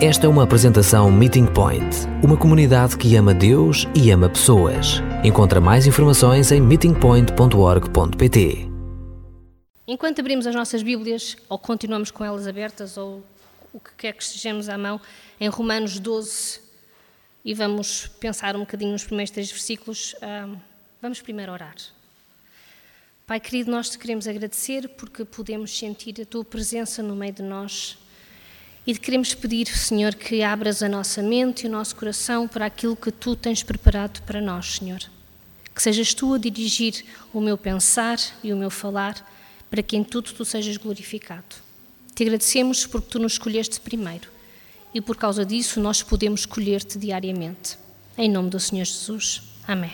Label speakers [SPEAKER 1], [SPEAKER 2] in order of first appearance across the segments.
[SPEAKER 1] Esta é uma apresentação Meeting Point, uma comunidade que ama Deus e ama pessoas. Encontra mais informações em meetingpoint.org.pt.
[SPEAKER 2] Enquanto abrimos as nossas Bíblias, ou continuamos com elas abertas, ou o que quer que estejamos à mão, em Romanos 12, e vamos pensar um bocadinho nos primeiros três versículos, vamos primeiro orar. Pai querido, nós te queremos agradecer porque podemos sentir a tua presença no meio de nós e queremos pedir, Senhor, que abras a nossa mente e o nosso coração para aquilo que tu tens preparado para nós, Senhor. Que sejas tu a dirigir o meu pensar e o meu falar para que em tudo tu sejas glorificado. Te agradecemos porque tu nos escolheste primeiro e por causa disso nós podemos escolher-te diariamente. Em nome do Senhor Jesus. Amém.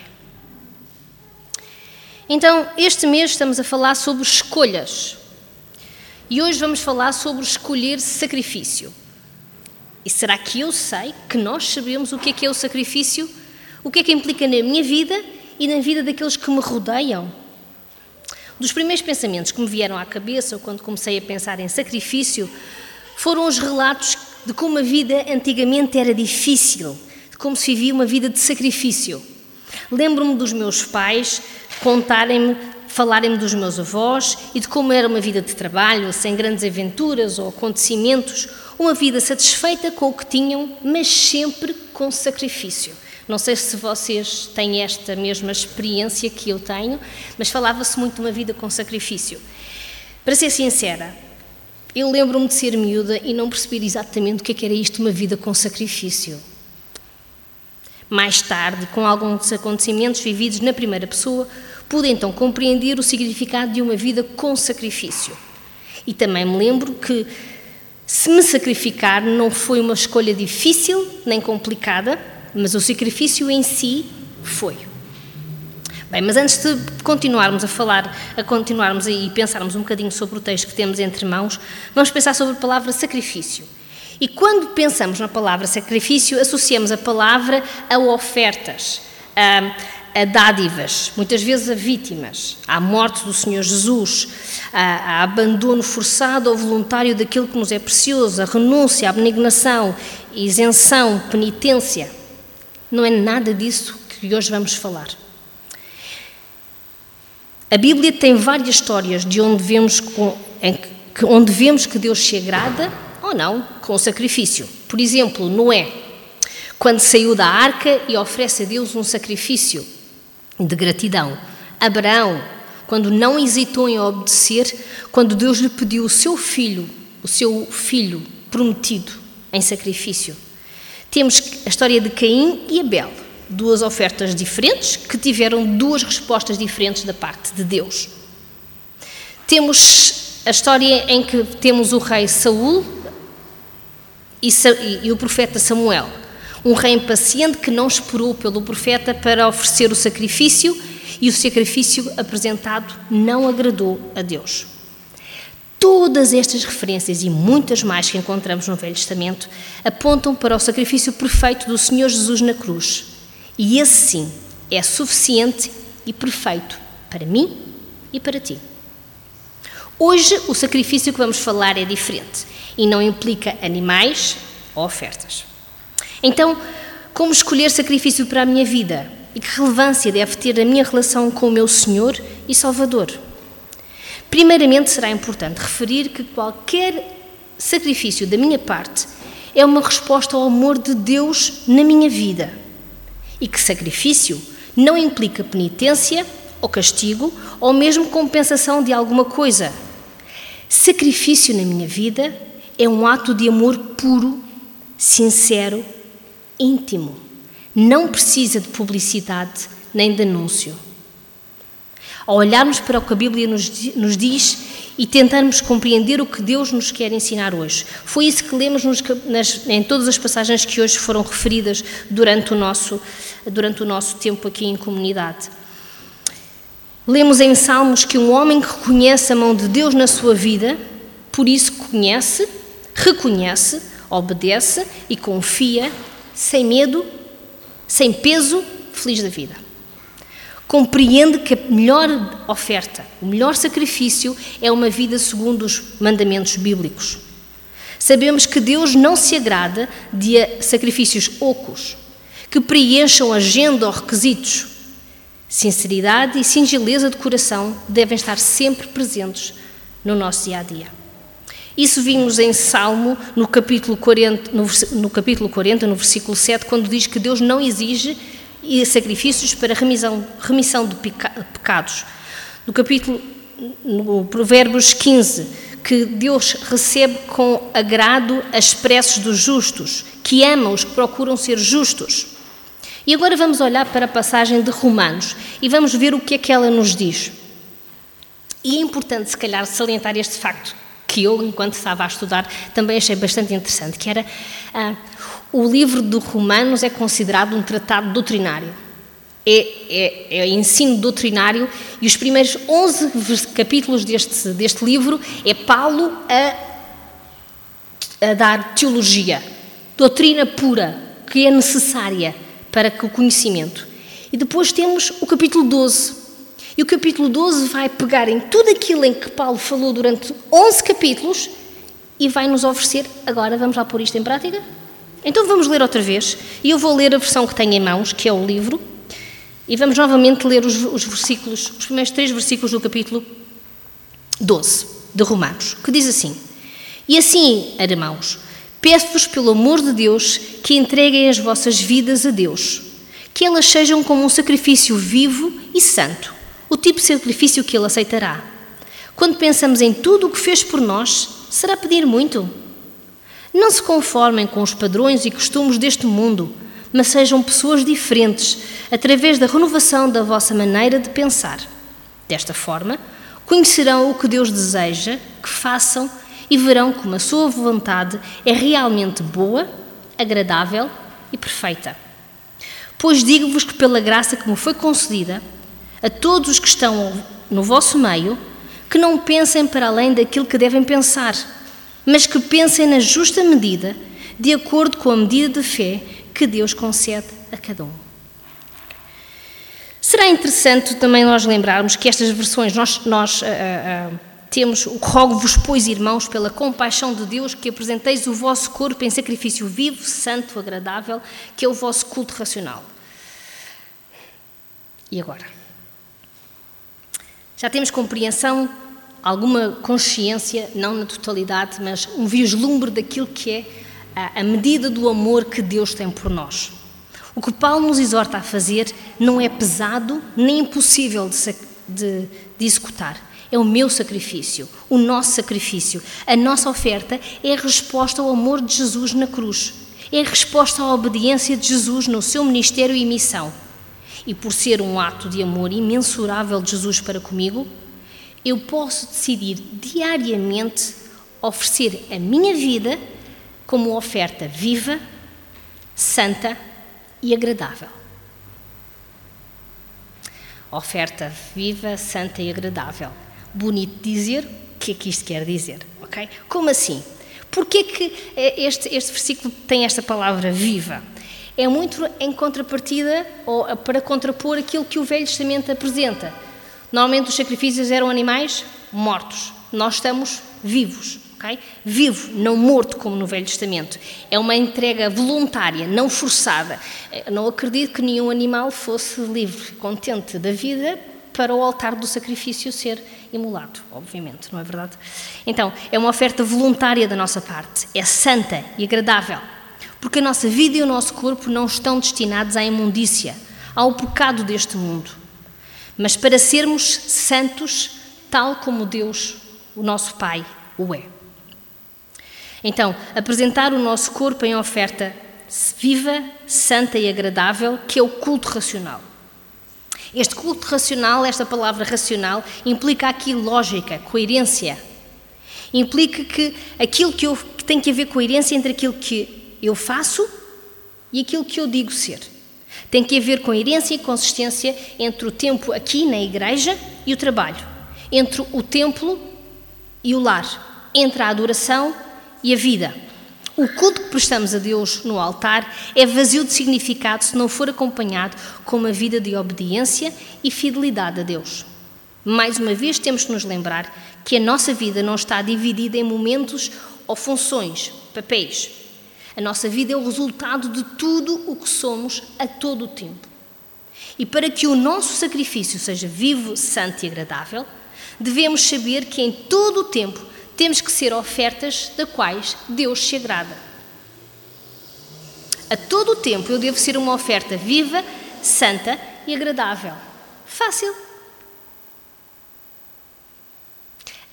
[SPEAKER 2] Então, este mês estamos a falar sobre escolhas. E hoje vamos falar sobre escolher sacrifício. E será que eu sei que nós sabemos o que é que é o sacrifício? O que é que implica na minha vida e na vida daqueles que me rodeiam? Dos primeiros pensamentos que me vieram à cabeça quando comecei a pensar em sacrifício foram os relatos de como a vida antigamente era difícil, de como se vivia uma vida de sacrifício. Lembro-me dos meus pais contarem-me, falarem-me dos meus avós e de como era uma vida de trabalho, sem grandes aventuras ou acontecimentos, uma vida satisfeita com o que tinham, mas sempre com sacrifício. Não sei se vocês têm esta mesma experiência que eu tenho, mas falava-se muito de uma vida com sacrifício. Para ser sincera, eu lembro-me de ser miúda e não perceber exatamente o que, é que era isto, uma vida com sacrifício. Mais tarde, com alguns acontecimentos vividos na primeira pessoa, pude então compreender o significado de uma vida com sacrifício. E também me lembro que se me sacrificar não foi uma escolha difícil nem complicada, mas o sacrifício em si foi. Bem, mas antes de continuarmos a falar, a continuarmos e pensarmos um bocadinho sobre o texto que temos entre mãos, vamos pensar sobre a palavra sacrifício. E quando pensamos na palavra sacrifício, associamos a palavra a ofertas, a, a dádivas, muitas vezes a vítimas, à morte do Senhor Jesus, a, a abandono forçado ou voluntário daquilo que nos é precioso, a renúncia, a abnegação, a isenção, penitência. Não é nada disso que hoje vamos falar. A Bíblia tem várias histórias de onde vemos, onde vemos que Deus se agrada ou não com o sacrifício. Por exemplo, Noé, quando saiu da arca e oferece a Deus um sacrifício de gratidão. Abraão, quando não hesitou em obedecer, quando Deus lhe pediu o seu filho, o seu filho prometido em sacrifício. Temos a história de Caim e Abel, duas ofertas diferentes que tiveram duas respostas diferentes da parte de Deus. Temos a história em que temos o rei Saul e, e, e o profeta Samuel, um rei impaciente que não esperou pelo profeta para oferecer o sacrifício e o sacrifício apresentado não agradou a Deus. Todas estas referências e muitas mais que encontramos no Velho Testamento apontam para o sacrifício perfeito do Senhor Jesus na cruz. E esse sim é suficiente e perfeito para mim e para ti. Hoje o sacrifício que vamos falar é diferente e não implica animais ou ofertas. Então, como escolher sacrifício para a minha vida? E que relevância deve ter a minha relação com o meu Senhor e Salvador? Primeiramente, será importante referir que qualquer sacrifício da minha parte é uma resposta ao amor de Deus na minha vida. E que sacrifício não implica penitência ou castigo ou mesmo compensação de alguma coisa. Sacrifício na minha vida é um ato de amor puro, sincero, íntimo. Não precisa de publicidade nem de anúncio. Ao olharmos para o que a Bíblia nos, diz e tentarmos compreender o que Deus nos quer ensinar hoje. Foi isso que lemos nos, nas, em todas as passagens que hoje foram referidas durante o, nosso, durante o nosso tempo aqui em comunidade. Lemos em Salmos que um homem que reconhece a mão de Deus na sua vida, por isso conhece, reconhece, obedece e confia, sem medo, sem peso, feliz da vida. Compreende que a melhor oferta, o melhor sacrifício é uma vida segundo os mandamentos bíblicos. Sabemos que Deus não se agrada de sacrifícios ocos, que preencham agenda ou requisitos. Sinceridade e singeleza de coração devem estar sempre presentes no nosso dia a dia. Isso vimos em Salmo, no capítulo 40, no, no capítulo 40, no versículo 7, quando diz que Deus não exige sacrifícios para remissão, remissão de pecados. No capítulo, no Provérbios 15, que Deus recebe com agrado as preces dos justos, que ama os que procuram ser justos. E agora vamos olhar para a passagem de Romanos e vamos ver o que é que ela nos diz. E é importante, se calhar, salientar este facto que eu, enquanto estava a estudar, também achei bastante interessante, que era ah, o livro de Romanos é considerado um tratado doutrinário. É, é, é, ensino doutrinário e os primeiros 11 capítulos deste, deste livro é Paulo a, a dar teologia, doutrina pura, que é necessária para o conhecimento. E depois temos o capítulo 12, e o capítulo 12 vai pegar em tudo aquilo em que Paulo falou durante 11 capítulos e vai nos oferecer. Agora vamos lá pôr isto em prática? Então vamos ler outra vez. E eu vou ler a versão que tenho em mãos, que é o livro. E vamos novamente ler os, os versículos, os primeiros três versículos do capítulo 12 de Romanos, que diz assim: E assim, irmãos, peço-vos pelo amor de Deus que entreguem as vossas vidas a Deus, que elas sejam como um sacrifício vivo e santo o tipo de sacrifício que Ele aceitará. Quando pensamos em tudo o que fez por nós, será pedir muito? Não se conformem com os padrões e costumes deste mundo, mas sejam pessoas diferentes através da renovação da vossa maneira de pensar. Desta forma, conhecerão o que Deus deseja que façam e verão como a sua vontade é realmente boa, agradável e perfeita. Pois digo-vos que, pela graça que me foi concedida, a todos os que estão no vosso meio que não pensem para além daquilo que devem pensar, mas que pensem na justa medida, de acordo com a medida de fé que Deus concede a cada um. Será interessante também nós lembrarmos que estas versões nós, nós uh, uh, temos rogo-vos, pois, irmãos, pela compaixão de Deus, que apresenteis o vosso corpo em sacrifício vivo, santo, agradável, que é o vosso culto racional. E agora? Já temos compreensão, alguma consciência, não na totalidade, mas um vislumbre daquilo que é a medida do amor que Deus tem por nós. O que Paulo nos exorta a fazer não é pesado nem impossível de, de, de executar. É o meu sacrifício, o nosso sacrifício. A nossa oferta é a resposta ao amor de Jesus na cruz. É a resposta à obediência de Jesus no seu ministério e missão e por ser um ato de amor imensurável de Jesus para comigo, eu posso decidir diariamente oferecer a minha vida como oferta viva, santa e agradável. Oferta viva, santa e agradável. Bonito dizer, o que é que isto quer dizer? ok? Como assim? Porquê que este, este versículo tem esta palavra viva? É muito em contrapartida ou para contrapor aquilo que o Velho Testamento apresenta. Normalmente os sacrifícios eram animais mortos. Nós estamos vivos, ok? Vivo, não morto como no Velho Testamento. É uma entrega voluntária, não forçada. Eh, não acredito que nenhum animal fosse livre, contente da vida para o altar do sacrifício ser imolado, obviamente, não é verdade? Então, é uma oferta voluntária da nossa parte, é santa e agradável porque a nossa vida e o nosso corpo não estão destinados à imundícia, ao pecado deste mundo, mas para sermos santos, tal como Deus, o nosso Pai, o é. Então, apresentar o nosso corpo em oferta viva, santa e agradável, que é o culto racional. Este culto racional, esta palavra racional, implica aqui lógica, coerência. Implica que aquilo que, eu, que tem que haver coerência entre aquilo que eu faço e aquilo que eu digo ser. Tem que haver coerência e consistência entre o tempo aqui na igreja e o trabalho, entre o templo e o lar, entre a adoração e a vida. O culto que prestamos a Deus no altar é vazio de significado se não for acompanhado com uma vida de obediência e fidelidade a Deus. Mais uma vez, temos que nos lembrar que a nossa vida não está dividida em momentos ou funções, papéis. A nossa vida é o resultado de tudo o que somos a todo o tempo. E para que o nosso sacrifício seja vivo, santo e agradável, devemos saber que em todo o tempo temos que ser ofertas da quais Deus se agrada. A todo o tempo eu devo ser uma oferta viva, santa e agradável. Fácil.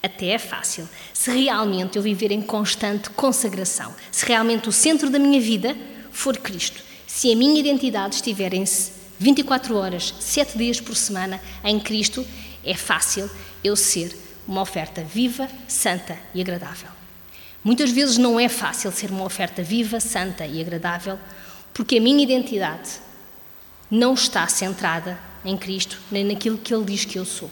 [SPEAKER 2] Até é fácil, se realmente eu viver em constante consagração, se realmente o centro da minha vida for Cristo, se a minha identidade estiver em 24 horas, 7 dias por semana em Cristo, é fácil eu ser uma oferta viva, santa e agradável. Muitas vezes não é fácil ser uma oferta viva, santa e agradável, porque a minha identidade não está centrada em Cristo, nem naquilo que Ele diz que eu sou.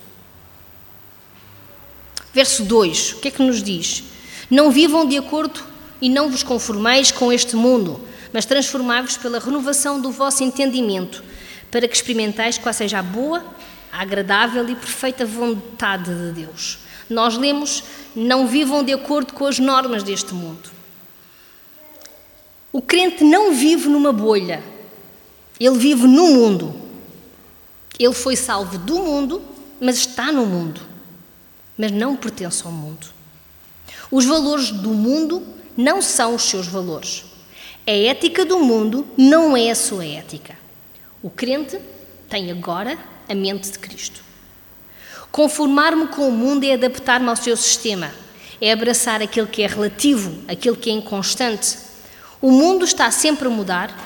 [SPEAKER 2] Verso 2, o que é que nos diz? Não vivam de acordo e não vos conformeis com este mundo, mas transformai-vos pela renovação do vosso entendimento, para que experimentais qual seja a boa, a agradável e perfeita vontade de Deus. Nós lemos: não vivam de acordo com as normas deste mundo. O crente não vive numa bolha, ele vive no mundo. Ele foi salvo do mundo, mas está no mundo, mas não pertence ao mundo. Os valores do mundo não são os seus valores. A ética do mundo não é a sua ética. O crente tem agora a mente de Cristo. Conformar-me com o mundo é adaptar-me ao seu sistema, é abraçar aquilo que é relativo, aquilo que é inconstante. O mundo está sempre a mudar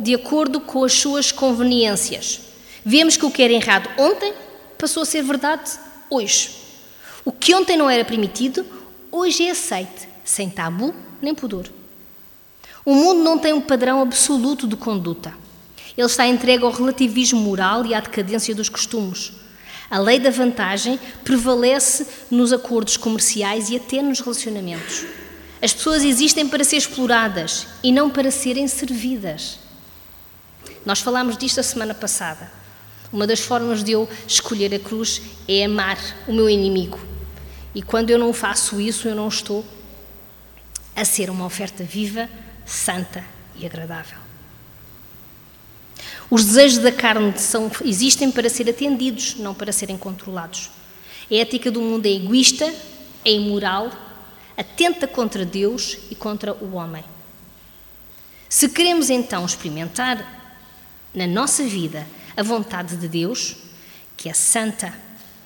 [SPEAKER 2] de acordo com as suas conveniências. Vemos que o que era errado ontem passou a ser verdade hoje. O que ontem não era permitido, hoje é aceite, sem tabu nem pudor. O mundo não tem um padrão absoluto de conduta. Ele está entregue ao relativismo moral e à decadência dos costumes. A lei da vantagem prevalece nos acordos comerciais e até nos relacionamentos. As pessoas existem para ser exploradas e não para serem servidas. Nós falámos disto a semana passada. Uma das formas de eu escolher a cruz é amar o meu inimigo. E quando eu não faço isso, eu não estou a ser uma oferta viva, santa e agradável. Os desejos da carne são, existem para ser atendidos, não para serem controlados. A ética do mundo é egoísta, é imoral, atenta contra Deus e contra o homem. Se queremos então experimentar na nossa vida a vontade de Deus, que é santa,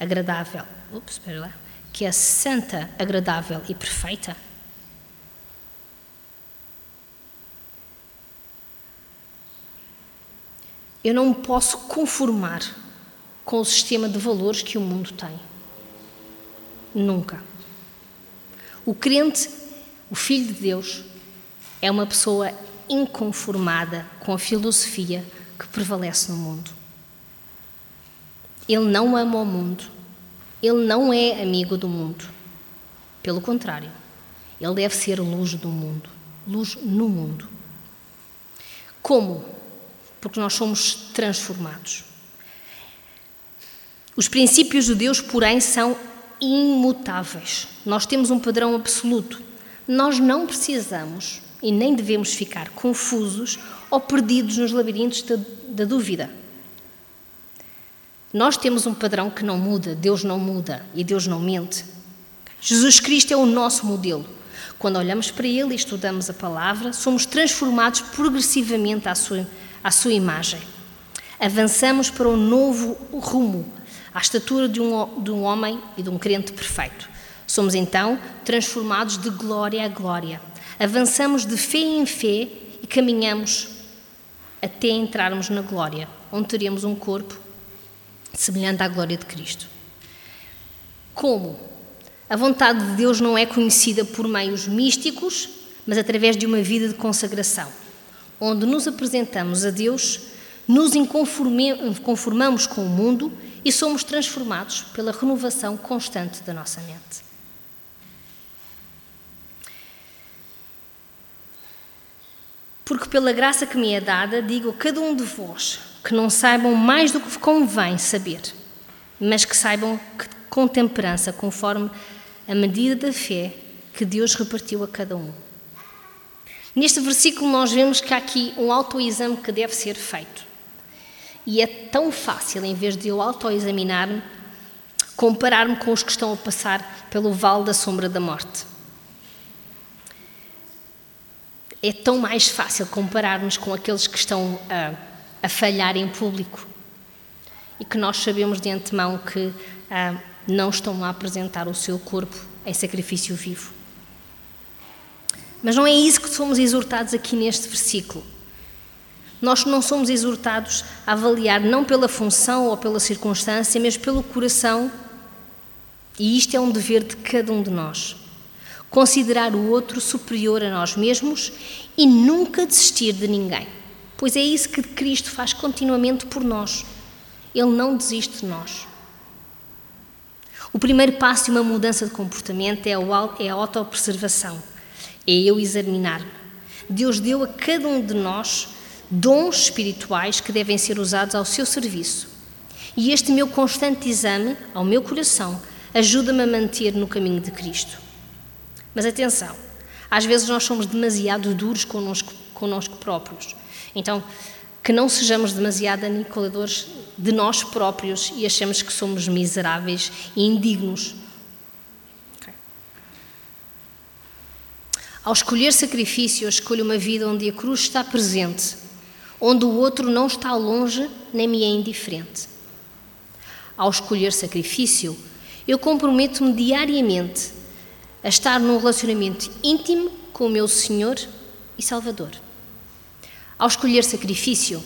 [SPEAKER 2] agradável, ups, espera lá, que é santa, agradável e perfeita, Eu não me posso conformar com o sistema de valores que o mundo tem. Nunca. O crente, o filho de Deus, é uma pessoa inconformada com a filosofia que prevalece no mundo. Ele não ama o mundo. Ele não é amigo do mundo. Pelo contrário, ele deve ser luz do mundo, luz no mundo. Como? porque nós somos transformados. Os princípios de Deus, porém, são imutáveis. Nós temos um padrão absoluto. Nós não precisamos e nem devemos ficar confusos ou perdidos nos labirintos da, da dúvida. Nós temos um padrão que não muda, Deus não muda e Deus não mente. Jesus Cristo é o nosso modelo. Quando olhamos para Ele e estudamos a palavra, somos transformados progressivamente à sua à sua imagem. Avançamos para um novo rumo, à estatura de um, de um homem e de um crente perfeito. Somos então transformados de glória a glória. Avançamos de fé em fé e caminhamos até entrarmos na glória, onde teremos um corpo semelhante à glória de Cristo. Como? A vontade de Deus não é conhecida por meios místicos, mas através de uma vida de consagração onde nos apresentamos a Deus, nos conformamos com o mundo e somos transformados pela renovação constante da nossa mente. Porque pela graça que me é dada, digo a cada um de vós que não saibam mais do que convém saber, mas que saibam que com temperança, conforme a medida da fé que Deus repartiu a cada um. Neste versículo, nós vemos que há aqui um autoexame que deve ser feito. E é tão fácil, em vez de eu autoexaminar-me, comparar-me com os que estão a passar pelo vale da sombra da morte. É tão mais fácil compararmos com aqueles que estão a, a falhar em público e que nós sabemos de antemão que ah, não estão a apresentar o seu corpo em sacrifício vivo. Mas não é isso que somos exortados aqui neste versículo. Nós não somos exortados a avaliar não pela função ou pela circunstância, mas pelo coração, e isto é um dever de cada um de nós. Considerar o outro superior a nós mesmos e nunca desistir de ninguém, pois é isso que Cristo faz continuamente por nós. Ele não desiste de nós. O primeiro passo de uma mudança de comportamento é a autopreservação, é eu examinar-me. Deus deu a cada um de nós dons espirituais que devem ser usados ao seu serviço. E este meu constante exame ao meu coração ajuda-me a manter no caminho de Cristo. Mas atenção, às vezes nós somos demasiado duros connosco, connosco próprios. Então, que não sejamos demasiado aniquiladores de nós próprios e achemos que somos miseráveis e indignos. Okay. Ao escolher sacrifício, eu escolho uma vida onde a cruz está presente, onde o outro não está longe nem me é indiferente. Ao escolher sacrifício, eu comprometo-me diariamente a estar num relacionamento íntimo com o meu Senhor e Salvador. Ao escolher sacrifício,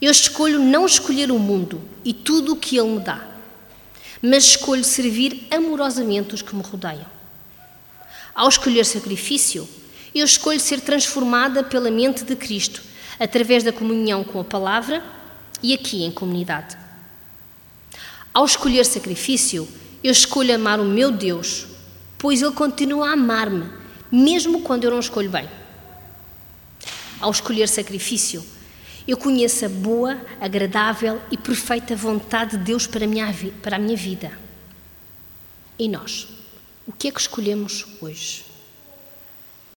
[SPEAKER 2] eu escolho não escolher o mundo e tudo o que ele me dá, mas escolho servir amorosamente os que me rodeiam. Ao escolher sacrifício, eu escolho ser transformada pela mente de Cristo através da comunhão com a palavra e aqui em comunidade. Ao escolher sacrifício, eu escolho amar o meu Deus, pois Ele continua a amar-me, mesmo quando eu não escolho bem ao escolher sacrifício, eu conheço a boa, agradável e perfeita vontade de Deus para a minha, para a minha vida. E nós? O que é que escolhemos hoje?